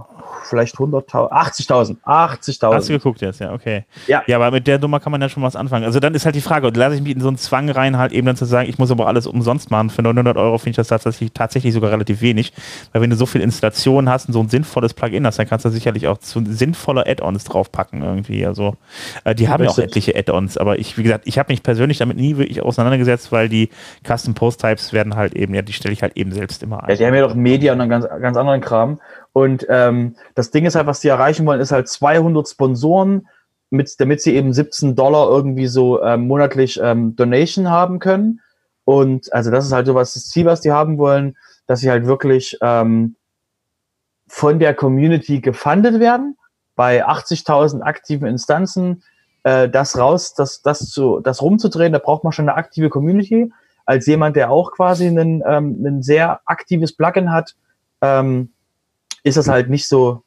vielleicht 100.000, 80.000, 80.000. Hast du geguckt jetzt, ja, okay. Ja. Ja, aber mit der Nummer kann man ja schon was anfangen. Also dann ist halt die Frage, lasse ich mich in so einen Zwang rein, halt eben dann zu sagen, ich muss aber alles umsonst machen. Für 900 Euro finde ich das tatsächlich, tatsächlich sogar relativ wenig, weil wenn du so viel Installation hast und so ein sinnvolles Plugin hast, dann kannst du sicherlich auch so sinnvolle Add-ons draufpacken irgendwie. Also äh, die haben ja auch etliche Add-ons, aber ich, wie gesagt, ich habe mich persönlich damit nie wirklich auseinandergesetzt, weil die Custom Post Types werden halt eben, ja, die stelle ich halt eben selbst immer Ja, ein. die haben ja doch Media und einen ganz, ganz anderen Kram. Und ähm, das Ding ist halt, was die erreichen wollen, ist halt 200 Sponsoren, mit, damit sie eben 17 Dollar irgendwie so ähm, monatlich ähm, Donation haben können. Und also das ist halt so was das Ziel, was die haben wollen, dass sie halt wirklich ähm, von der Community gefundet werden, bei 80.000 aktiven Instanzen, äh, das raus, das, das, zu, das rumzudrehen, da braucht man schon eine aktive Community. Als jemand, der auch quasi ein, ähm, ein sehr aktives Plugin hat, ähm, ist das halt nicht so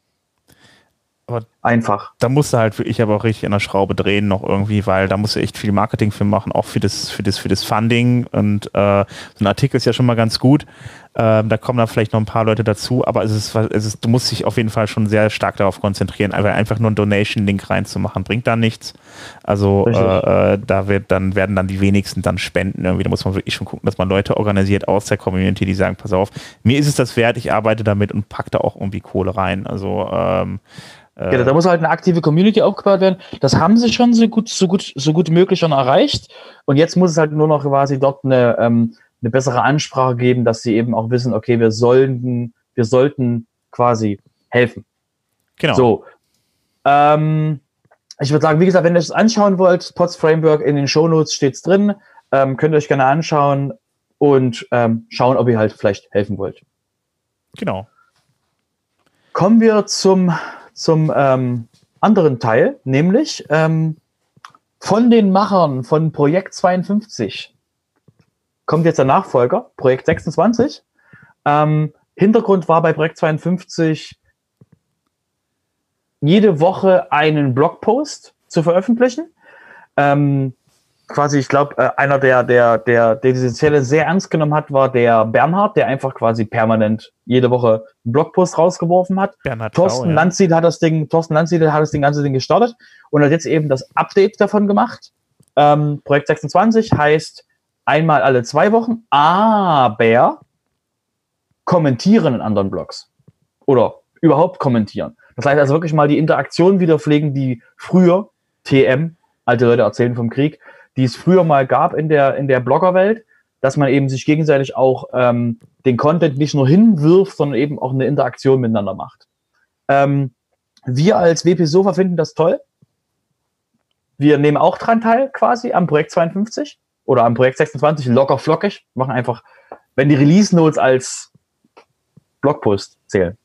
Aber- einfach. da musst du halt wirklich aber auch richtig an der Schraube drehen noch irgendwie, weil da musst du echt viel Marketing für machen, auch für das, für das, für das Funding und äh, so ein Artikel ist ja schon mal ganz gut. Ähm, da kommen dann vielleicht noch ein paar Leute dazu, aber es ist, es ist, du musst dich auf jeden Fall schon sehr stark darauf konzentrieren, einfach, einfach nur einen Donation-Link reinzumachen, bringt da nichts. Also äh, äh, da wird dann, werden dann die wenigsten dann spenden irgendwie. Da muss man wirklich schon gucken, dass man Leute organisiert aus der Community, die sagen, pass auf, mir ist es das wert, ich arbeite damit und pack da auch irgendwie Kohle rein. Also ähm, äh, Genau, da muss halt eine aktive Community aufgebaut werden. Das haben sie schon so gut, so gut, so gut möglich schon erreicht. Und jetzt muss es halt nur noch quasi dort eine, ähm, eine bessere Ansprache geben, dass sie eben auch wissen, okay, wir sollten, wir sollten quasi helfen. genau. So. Ähm, ich würde sagen, wie gesagt, wenn ihr es anschauen wollt, Pots Framework in den Shownotes steht's drin. Ähm, könnt ihr euch gerne anschauen und ähm, schauen, ob ihr halt vielleicht helfen wollt. Genau. Kommen wir zum, zum ähm, anderen Teil, nämlich ähm, von den Machern von Projekt 52 kommt jetzt der Nachfolger, Projekt 26. Ähm, Hintergrund war bei Projekt 52 jede Woche einen Blogpost zu veröffentlichen. Ähm, quasi, ich glaube, äh, einer, der, der, der, der diese Zelle sehr ernst genommen hat, war der Bernhard, der einfach quasi permanent jede Woche einen Blogpost rausgeworfen hat. Bernhard Thorsten Schau, ja. Landsiedel hat das Ding, Thorsten Landsiedel hat das Ding ganze Ding gestartet und hat jetzt eben das Update davon gemacht. Ähm, Projekt 26 heißt einmal alle zwei Wochen, aber kommentieren in anderen Blogs. Oder überhaupt kommentieren. Das heißt also wirklich mal die Interaktion wieder pflegen, die früher, TM, alte Leute erzählen vom Krieg, die es früher mal gab in der, in der Bloggerwelt, dass man eben sich gegenseitig auch ähm, den Content nicht nur hinwirft, sondern eben auch eine Interaktion miteinander macht. Ähm, wir als WP Sofa finden das toll. Wir nehmen auch dran teil, quasi am Projekt 52 oder am Projekt 26, locker flockig. Machen einfach, wenn die Release Notes als Blogpost zählen.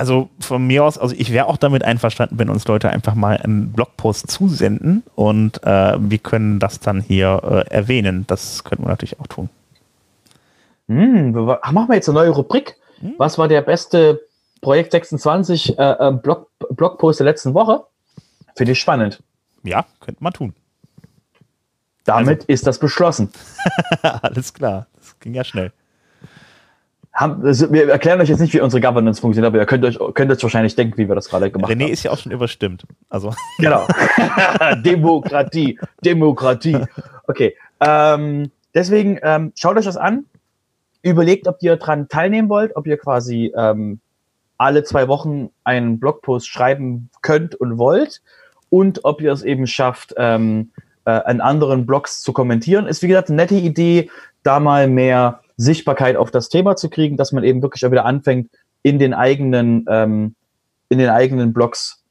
Also von mir aus, also ich wäre auch damit einverstanden, wenn uns Leute einfach mal einen Blogpost zusenden und äh, wir können das dann hier äh, erwähnen. Das könnten wir natürlich auch tun. Hm, wir- ach, machen wir jetzt eine neue Rubrik. Hm. Was war der beste Projekt 26 äh, äh, Blog, Blogpost der letzten Woche? Finde ich spannend. Ja, könnte man tun. Damit ist das beschlossen. Alles klar. Das ging ja schnell. Haben, also wir erklären euch jetzt nicht, wie unsere Governance funktioniert, aber ihr könnt euch könnt euch wahrscheinlich denken, wie wir das gerade gemacht René haben. ist ja auch schon überstimmt. Also Genau. Demokratie. Demokratie. Okay. Ähm, deswegen ähm, schaut euch das an. Überlegt, ob ihr dran teilnehmen wollt, ob ihr quasi ähm, alle zwei Wochen einen Blogpost schreiben könnt und wollt und ob ihr es eben schafft, ähm, äh, an anderen Blogs zu kommentieren. Ist wie gesagt eine nette Idee, da mal mehr Sichtbarkeit auf das Thema zu kriegen, dass man eben wirklich auch wieder anfängt, in den eigenen, ähm, in den eigenen Blogs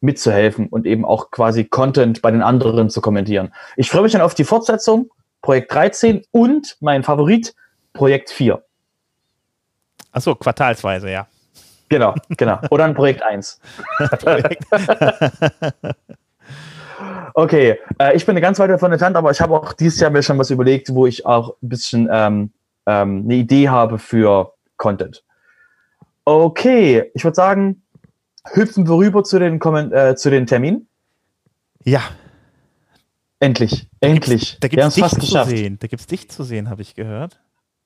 mitzuhelfen und eben auch quasi Content bei den anderen zu kommentieren. Ich freue mich dann auf die Fortsetzung, Projekt 13 und mein Favorit, Projekt 4. Achso, quartalsweise, ja. Genau, genau. Oder ein Projekt 1. Okay, äh, ich bin eine ganz weit davon entfernt, aber ich habe auch dieses Jahr mir schon was überlegt, wo ich auch ein bisschen ähm, ähm, eine Idee habe für Content. Okay, ich würde sagen, hüpfen wir rüber zu den, äh, zu den Terminen. Ja, Endlich, endlich. da gibt es dich fast zu geschafft. sehen. Da gibt es dich zu sehen, habe ich gehört.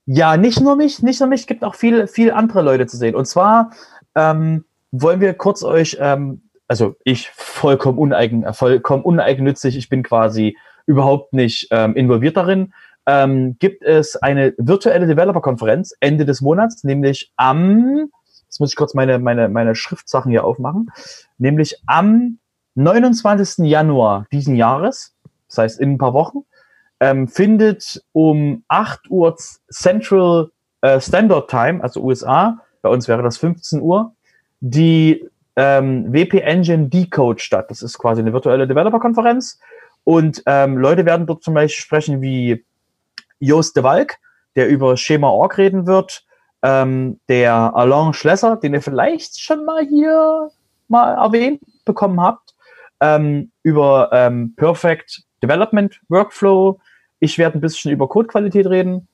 Ja, nicht nur mich, nicht nur mich, gibt auch viel, viel andere Leute zu sehen. Und zwar, ähm, wollen wir kurz euch, ähm, also ich vollkommen, uneigen, vollkommen uneigennützig, ich bin quasi überhaupt nicht ähm, involviert darin, ähm, gibt es eine virtuelle Developer-Konferenz Ende des Monats, nämlich am, jetzt muss ich kurz meine, meine, meine Schriftsachen hier aufmachen, nämlich am 29. Januar diesen Jahres, das heißt in ein paar Wochen, ähm, findet um 8 Uhr Central äh, Standard Time, also USA, bei uns wäre das 15 Uhr, die ähm, WP Engine Decode statt. Das ist quasi eine virtuelle Developer-Konferenz. Und ähm, Leute werden dort zum Beispiel sprechen wie Joost de Walk, der über Schema.org reden wird, ähm, der Alain Schlesser, den ihr vielleicht schon mal hier mal erwähnt bekommen habt, ähm, über ähm, Perfect Development Workflow. Ich werde ein bisschen über Codequalität reden.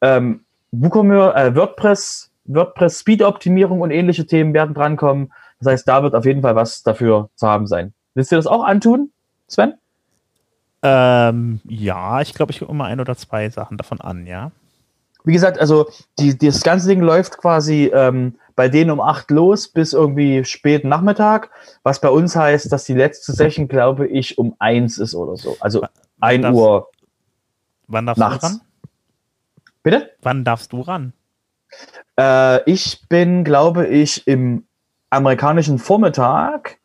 Ähm, WooCommerce, äh, WordPress, WordPress Speed-Optimierung und ähnliche Themen werden drankommen. Das heißt, da wird auf jeden Fall was dafür zu haben sein. Willst du das auch antun, Sven? Ähm, ja, ich glaube, ich gucke immer ein oder zwei Sachen davon an, ja. Wie gesagt, also die, das ganze Ding läuft quasi ähm, bei denen um acht los bis irgendwie spät Nachmittag, was bei uns heißt, dass die letzte Session, glaube ich, um eins ist oder so. Also wann ein darfst, Uhr. Wann darfst nachts. du ran? Bitte? Wann darfst du ran? Äh, ich bin, glaube ich, im amerikanischen Vormittag.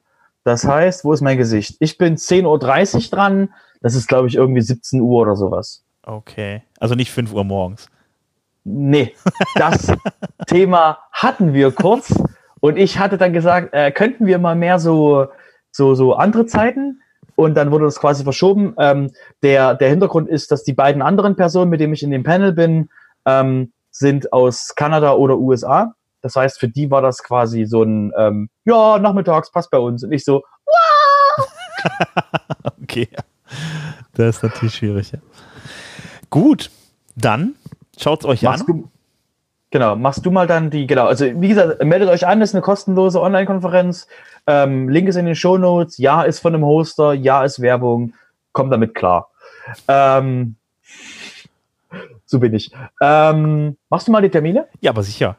Das heißt, wo ist mein Gesicht? Ich bin 10.30 Uhr dran. Das ist, glaube ich, irgendwie 17 Uhr oder sowas. Okay. Also nicht 5 Uhr morgens. Nee, das Thema hatten wir kurz. Und ich hatte dann gesagt, äh, könnten wir mal mehr so, so, so andere Zeiten? Und dann wurde das quasi verschoben. Ähm, der, der Hintergrund ist, dass die beiden anderen Personen, mit denen ich in dem Panel bin, ähm, sind aus Kanada oder USA. Das heißt, für die war das quasi so ein, ähm, ja, nachmittags passt bei uns. Und ich so, wow! okay. Das ist natürlich schwierig. Ja. Gut, dann schaut es euch machst an. Du, genau, machst du mal dann die, genau, also wie gesagt, meldet euch an, das ist eine kostenlose Online-Konferenz. Ähm, Link ist in den Show Notes. Ja, ist von einem Hoster. Ja, ist Werbung. Kommt damit klar. Ähm, so bin ich. Ähm, machst du mal die Termine? Ja, aber sicher.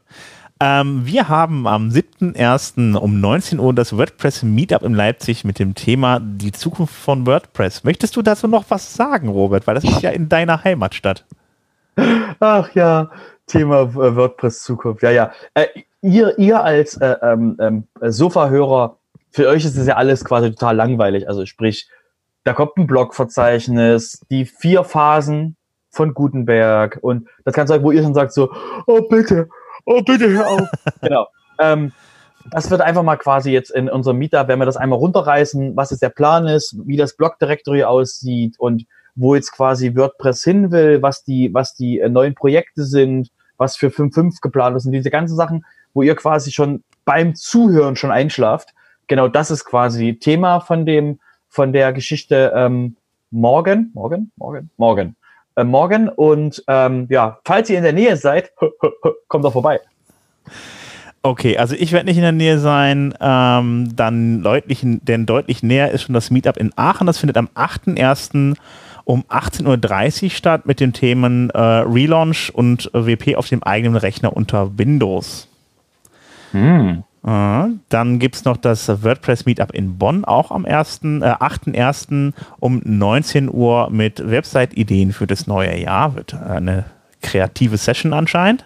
Ähm, wir haben am 7.1. um 19 Uhr das WordPress Meetup in Leipzig mit dem Thema die Zukunft von WordPress. Möchtest du dazu noch was sagen, Robert? Weil das ist ja in deiner Heimatstadt. Ach ja, Thema äh, WordPress Zukunft. Ja, ja. Äh, ihr, ihr als äh, ähm, ähm, Sofa-Hörer, für euch ist das ja alles quasi total langweilig. Also sprich, da kommt ein Blogverzeichnis, die vier Phasen von Gutenberg und das sein, wo ihr schon sagt so, oh bitte, oh bitte hör auf. genau. Ähm, das wird einfach mal quasi jetzt in unserem Meetup, wenn wir das einmal runterreißen, was jetzt der Plan ist, wie das Blog-Directory aussieht und wo jetzt quasi WordPress hin will, was die, was die äh, neuen Projekte sind, was für 5.5 geplant ist und diese ganzen Sachen, wo ihr quasi schon beim Zuhören schon einschlaft. Genau das ist quasi Thema von dem, von der Geschichte ähm, morgen, morgen, morgen, morgen, äh, morgen. Und ähm, ja, falls ihr in der Nähe seid, kommt doch vorbei. Okay, also ich werde nicht in der Nähe sein, ähm, dann deutlich, denn deutlich näher ist schon das Meetup in Aachen. Das findet am 8.1. um 18.30 Uhr statt mit den Themen äh, Relaunch und WP auf dem eigenen Rechner unter Windows. Hm. Äh, dann gibt es noch das WordPress Meetup in Bonn, auch am 1., äh, 8.1. um 19 Uhr mit Website-Ideen für das neue Jahr. Wird eine kreative Session anscheinend.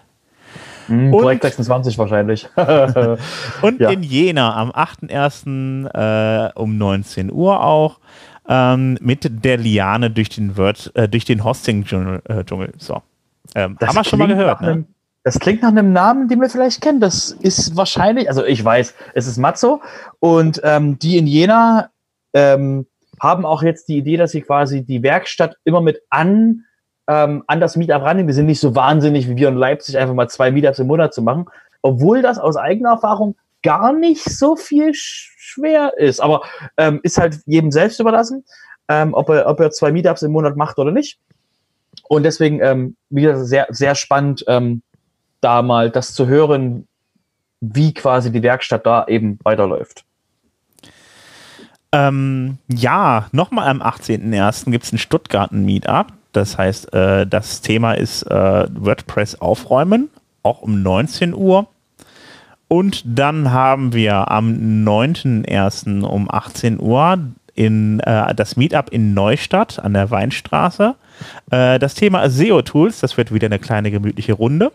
Mm, Projekt 26 wahrscheinlich. und ja. in Jena am 8.1. Äh, um 19 Uhr auch ähm, mit der Liane durch den, Word, äh, durch den Hosting-Dschungel. Äh, so. Ähm, haben wir schon mal gehört, ne? Das klingt nach einem Namen, den wir vielleicht kennen. Das ist wahrscheinlich, also ich weiß, es ist Matzo und ähm, die in Jena ähm, haben auch jetzt die Idee, dass sie quasi die Werkstatt immer mit an ähm, an das Meetup rannehmen. Wir sind nicht so wahnsinnig wie wir in Leipzig, einfach mal zwei Meetups im Monat zu machen, obwohl das aus eigener Erfahrung gar nicht so viel schwer ist. Aber ähm, ist halt jedem selbst überlassen, ähm, ob, er, ob er zwei Meetups im Monat macht oder nicht. Und deswegen, ähm, wieder sehr, sehr spannend, ähm, da mal das zu hören, wie quasi die Werkstatt da eben weiterläuft. Ähm, ja, nochmal am 18.01. gibt es ein Stuttgart-Meetup. Das heißt, äh, das Thema ist äh, WordPress aufräumen, auch um 19 Uhr. Und dann haben wir am 9.01. um 18 Uhr in äh, das Meetup in Neustadt an der Weinstraße. Äh, das Thema SEO-Tools, das wird wieder eine kleine gemütliche Runde.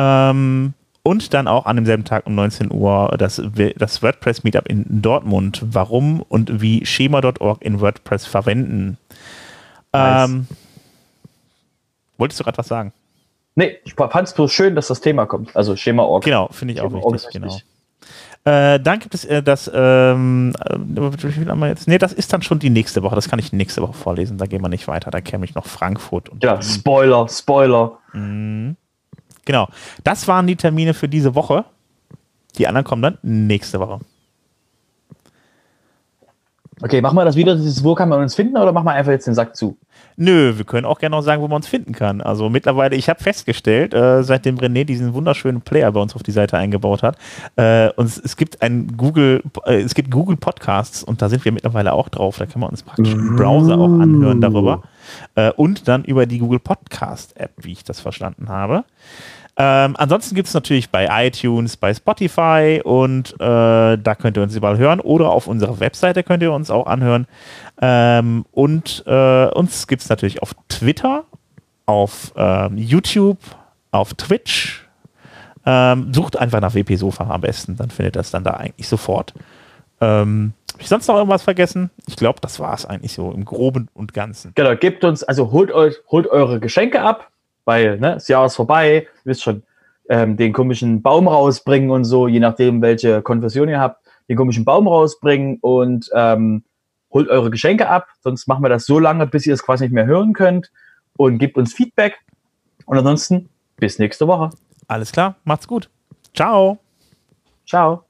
Ähm, und dann auch an demselben Tag um 19 Uhr das, das WordPress Meetup in Dortmund. Warum und wie Schema.org in WordPress verwenden. Nice. Ähm, wolltest du gerade was sagen? Nee, ich fand es bloß schön, dass das Thema kommt. Also Schema.org. Genau, finde ich auch wichtig. Genau. Äh, dann gibt es äh, das, ähm, äh, jetzt? Nee, das ist dann schon die nächste Woche. Das kann ich nächste Woche vorlesen. Da gehen wir nicht weiter. Da käme ich noch Frankfurt. Und ja, Spoiler, Spoiler. Mhm. Genau. Das waren die Termine für diese Woche. Die anderen kommen dann nächste Woche. Okay, machen wir das wieder, dieses, wo kann man uns finden oder machen wir einfach jetzt den Sack zu? Nö, wir können auch gerne noch sagen, wo man uns finden kann. Also mittlerweile, ich habe festgestellt, äh, seitdem René diesen wunderschönen Player bei uns auf die Seite eingebaut hat, äh, und es, es, gibt ein Google, äh, es gibt Google Podcasts und da sind wir mittlerweile auch drauf. Da kann man uns praktisch im Browser auch anhören darüber. Äh, und dann über die Google Podcast App, wie ich das verstanden habe. Ähm, ansonsten gibt es natürlich bei iTunes, bei Spotify und äh, da könnt ihr uns überall hören oder auf unserer Webseite könnt ihr uns auch anhören. Ähm, und äh, uns gibt es natürlich auf Twitter, auf ähm, YouTube, auf Twitch. Ähm, sucht einfach nach WP Sofa am besten, dann findet ihr das dann da eigentlich sofort. Ähm, Habe ich sonst noch irgendwas vergessen? Ich glaube, das war es eigentlich so im Groben und Ganzen. Genau, gebt uns, also holt euch, holt eure Geschenke ab weil ne, das Jahr ist vorbei, ihr wisst schon, ähm, den komischen Baum rausbringen und so, je nachdem, welche Konfession ihr habt, den komischen Baum rausbringen und ähm, holt eure Geschenke ab, sonst machen wir das so lange, bis ihr es quasi nicht mehr hören könnt und gebt uns Feedback. Und ansonsten bis nächste Woche. Alles klar, macht's gut. Ciao. Ciao.